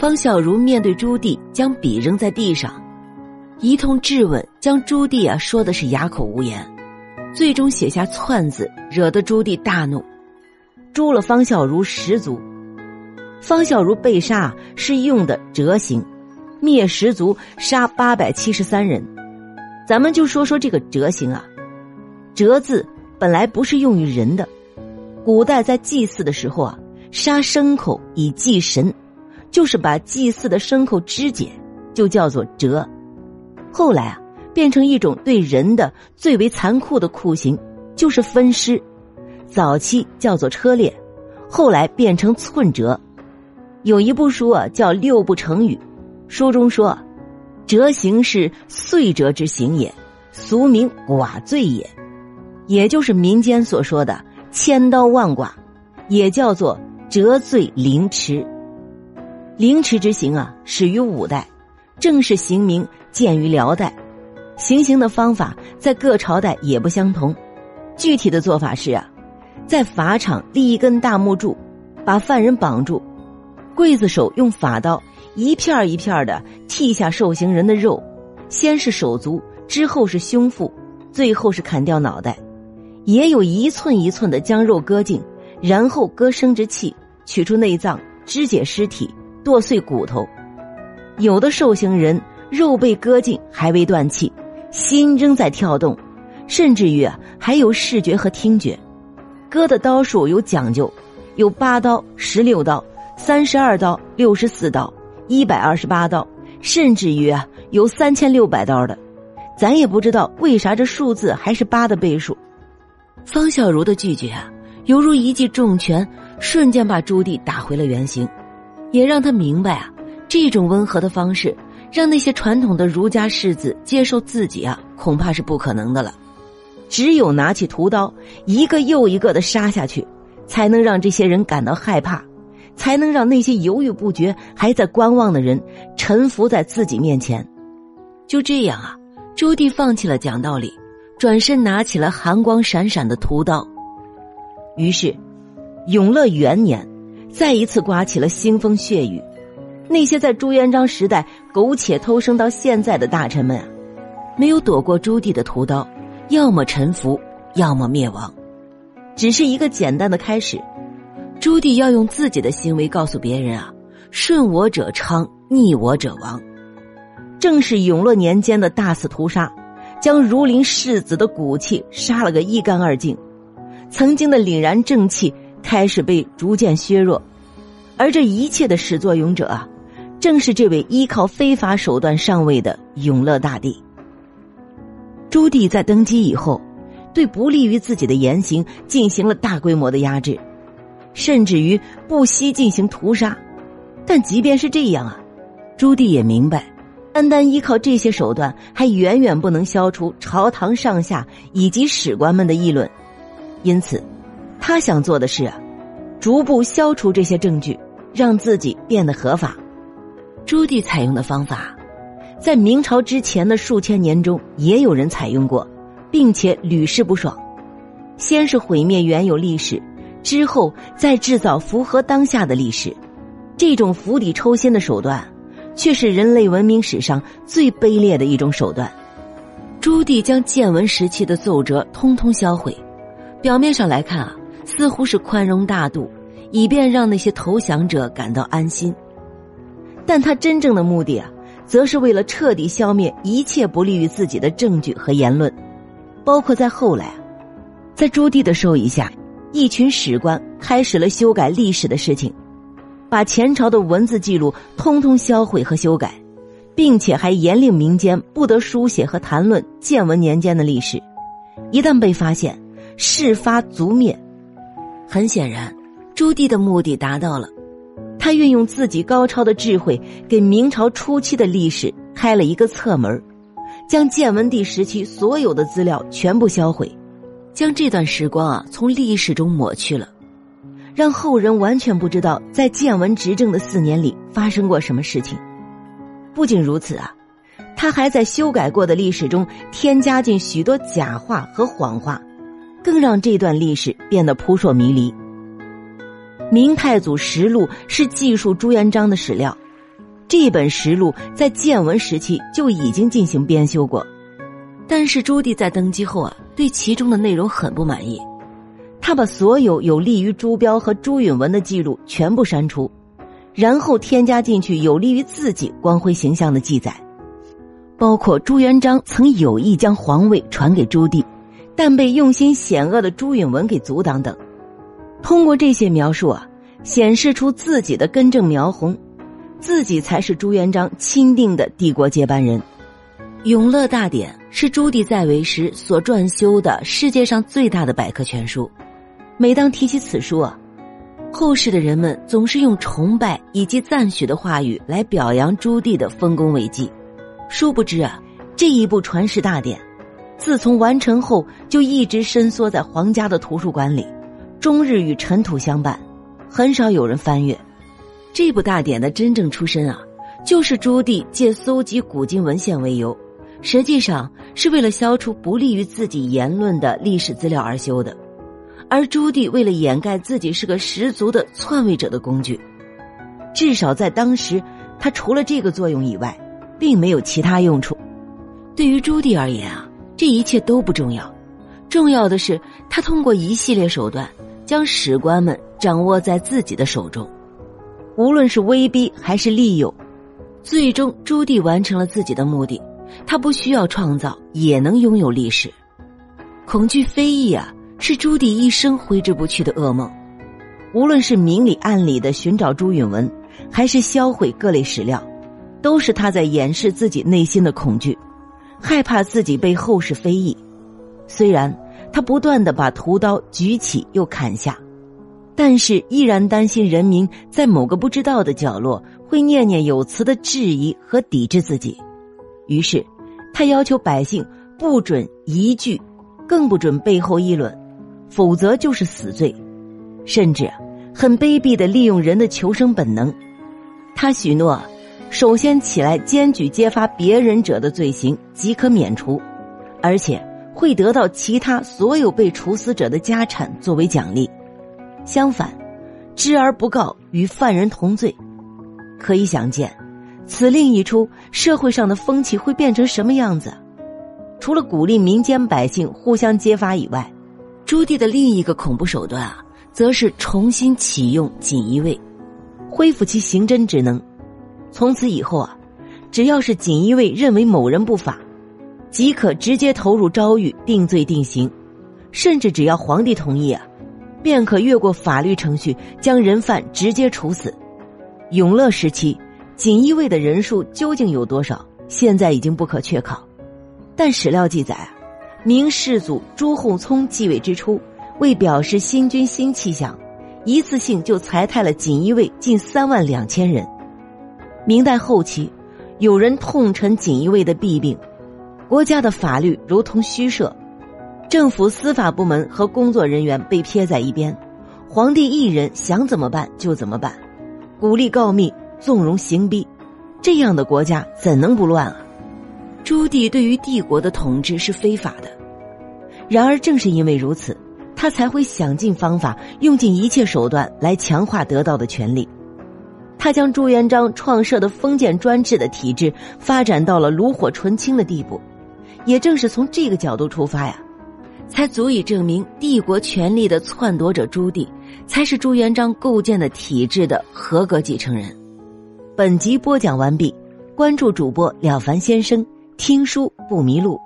方小茹面对朱棣，将笔扔在地上，一通质问，将朱棣啊说的是哑口无言，最终写下“篡”字，惹得朱棣大怒，诛了方小茹十族。方小茹被杀是用的折刑，灭十族，杀八百七十三人。咱们就说说这个折刑啊，折字本来不是用于人的，古代在祭祀的时候啊，杀牲口以祭神。就是把祭祀的牲口肢解，就叫做折。后来啊，变成一种对人的最为残酷的酷刑，就是分尸。早期叫做车裂，后来变成寸折。有一部书啊，叫《六部成语》，书中说，折刑是碎折之刑也，俗名剐罪也，也就是民间所说的千刀万剐，也叫做折罪凌迟。凌迟之刑啊，始于五代，正式刑名建于辽代。行刑的方法在各朝代也不相同。具体的做法是啊，在法场立一根大木柱，把犯人绑住，刽子手用法刀一片一片的剔下受刑人的肉，先是手足，之后是胸腹，最后是砍掉脑袋。也有一寸一寸的将肉割净，然后割生殖器，取出内脏，肢解尸体。剁碎骨头，有的受刑人肉被割尽还未断气，心仍在跳动，甚至于啊还有视觉和听觉。割的刀数有讲究，有八刀、十六刀、三十二刀、六十四刀、一百二十八刀，甚至于啊有三千六百刀的。咱也不知道为啥这数字还是八的倍数。方小茹的拒绝啊，犹如一记重拳，瞬间把朱棣打回了原形。也让他明白啊，这种温和的方式，让那些传统的儒家士子接受自己啊，恐怕是不可能的了。只有拿起屠刀，一个又一个的杀下去，才能让这些人感到害怕，才能让那些犹豫不决、还在观望的人臣服在自己面前。就这样啊，朱棣放弃了讲道理，转身拿起了寒光闪闪的屠刀。于是，永乐元年。再一次刮起了腥风血雨，那些在朱元璋时代苟且偷生到现在的大臣们啊，没有躲过朱棣的屠刀，要么臣服，要么灭亡，只是一个简单的开始。朱棣要用自己的行为告诉别人啊，顺我者昌，逆我者亡。正是永乐年间的大肆屠杀，将儒林世子的骨气杀了个一干二净，曾经的凛然正气。开始被逐渐削弱，而这一切的始作俑者啊，正是这位依靠非法手段上位的永乐大帝。朱棣在登基以后，对不利于自己的言行进行了大规模的压制，甚至于不惜进行屠杀。但即便是这样啊，朱棣也明白，单单依靠这些手段，还远远不能消除朝堂上下以及史官们的议论，因此。他想做的是，逐步消除这些证据，让自己变得合法。朱棣采用的方法，在明朝之前的数千年中也有人采用过，并且屡试不爽。先是毁灭原有历史，之后再制造符合当下的历史。这种釜底抽薪的手段，却是人类文明史上最卑劣的一种手段。朱棣将建文时期的奏折通通销毁，表面上来看啊。似乎是宽容大度，以便让那些投降者感到安心。但他真正的目的啊，则是为了彻底消灭一切不利于自己的证据和言论，包括在后来啊，在朱棣的授意下，一群史官开始了修改历史的事情，把前朝的文字记录通通销毁和修改，并且还严令民间不得书写和谈论建文年间的历史，一旦被发现，事发族灭。很显然，朱棣的目的达到了。他运用自己高超的智慧，给明朝初期的历史开了一个侧门，将建文帝时期所有的资料全部销毁，将这段时光啊从历史中抹去了，让后人完全不知道在建文执政的四年里发生过什么事情。不仅如此啊，他还在修改过的历史中添加进许多假话和谎话。更让这段历史变得扑朔迷离。明太祖实录是记述朱元璋的史料，这本实录在建文时期就已经进行编修过，但是朱棣在登基后啊，对其中的内容很不满意，他把所有有利于朱标和朱允文的记录全部删除，然后添加进去有利于自己光辉形象的记载，包括朱元璋曾有意将皇位传给朱棣，但被用心险恶的朱允文给阻挡等。通过这些描述啊，显示出自己的根正苗红。自己才是朱元璋钦定的帝国接班人，《永乐大典》是朱棣在位时所撰修的世界上最大的百科全书。每当提起此书啊，后世的人们总是用崇拜以及赞许的话语来表扬朱棣的丰功伟绩。殊不知啊，这一部传世大典，自从完成后就一直伸缩在皇家的图书馆里，终日与尘土相伴，很少有人翻阅。这部大典的真正出身啊，就是朱棣借搜集古今文献为由，实际上是为了消除不利于自己言论的历史资料而修的。而朱棣为了掩盖自己是个十足的篡位者的工具，至少在当时，他除了这个作用以外，并没有其他用处。对于朱棣而言啊，这一切都不重要，重要的是他通过一系列手段，将史官们掌握在自己的手中。无论是威逼还是利诱，最终朱棣完成了自己的目的。他不需要创造，也能拥有历史。恐惧非议啊，是朱棣一生挥之不去的噩梦。无论是明里暗里的寻找朱允文，还是销毁各类史料，都是他在掩饰自己内心的恐惧，害怕自己被后世非议。虽然他不断的把屠刀举起又砍下。但是依然担心人民在某个不知道的角落会念念有词的质疑和抵制自己，于是，他要求百姓不准一句，更不准背后议论，否则就是死罪，甚至很卑鄙的利用人的求生本能。他许诺，首先起来检举揭发别人者的罪行即可免除，而且会得到其他所有被处死者的家产作为奖励。相反，知而不告与犯人同罪，可以想见，此令一出，社会上的风气会变成什么样子？除了鼓励民间百姓互相揭发以外，朱棣的另一个恐怖手段啊，则是重新启用锦衣卫，恢复其刑侦职能。从此以后啊，只要是锦衣卫认为某人不法，即可直接投入诏狱定罪定刑，甚至只要皇帝同意啊。便可越过法律程序，将人犯直接处死。永乐时期，锦衣卫的人数究竟有多少？现在已经不可确考。但史料记载，明世祖朱厚熜继位之初，为表示新军新气象，一次性就裁汰了锦衣卫近三万两千人。明代后期，有人痛陈锦衣卫的弊病：国家的法律如同虚设。政府司法部门和工作人员被撇在一边，皇帝一人想怎么办就怎么办，鼓励告密，纵容刑逼，这样的国家怎能不乱啊？朱棣对于帝国的统治是非法的，然而正是因为如此，他才会想尽方法，用尽一切手段来强化得到的权利。他将朱元璋创设的封建专制的体制发展到了炉火纯青的地步，也正是从这个角度出发呀。才足以证明帝国权力的篡夺者朱棣才是朱元璋构建的体制的合格继承人。本集播讲完毕，关注主播了凡先生，听书不迷路。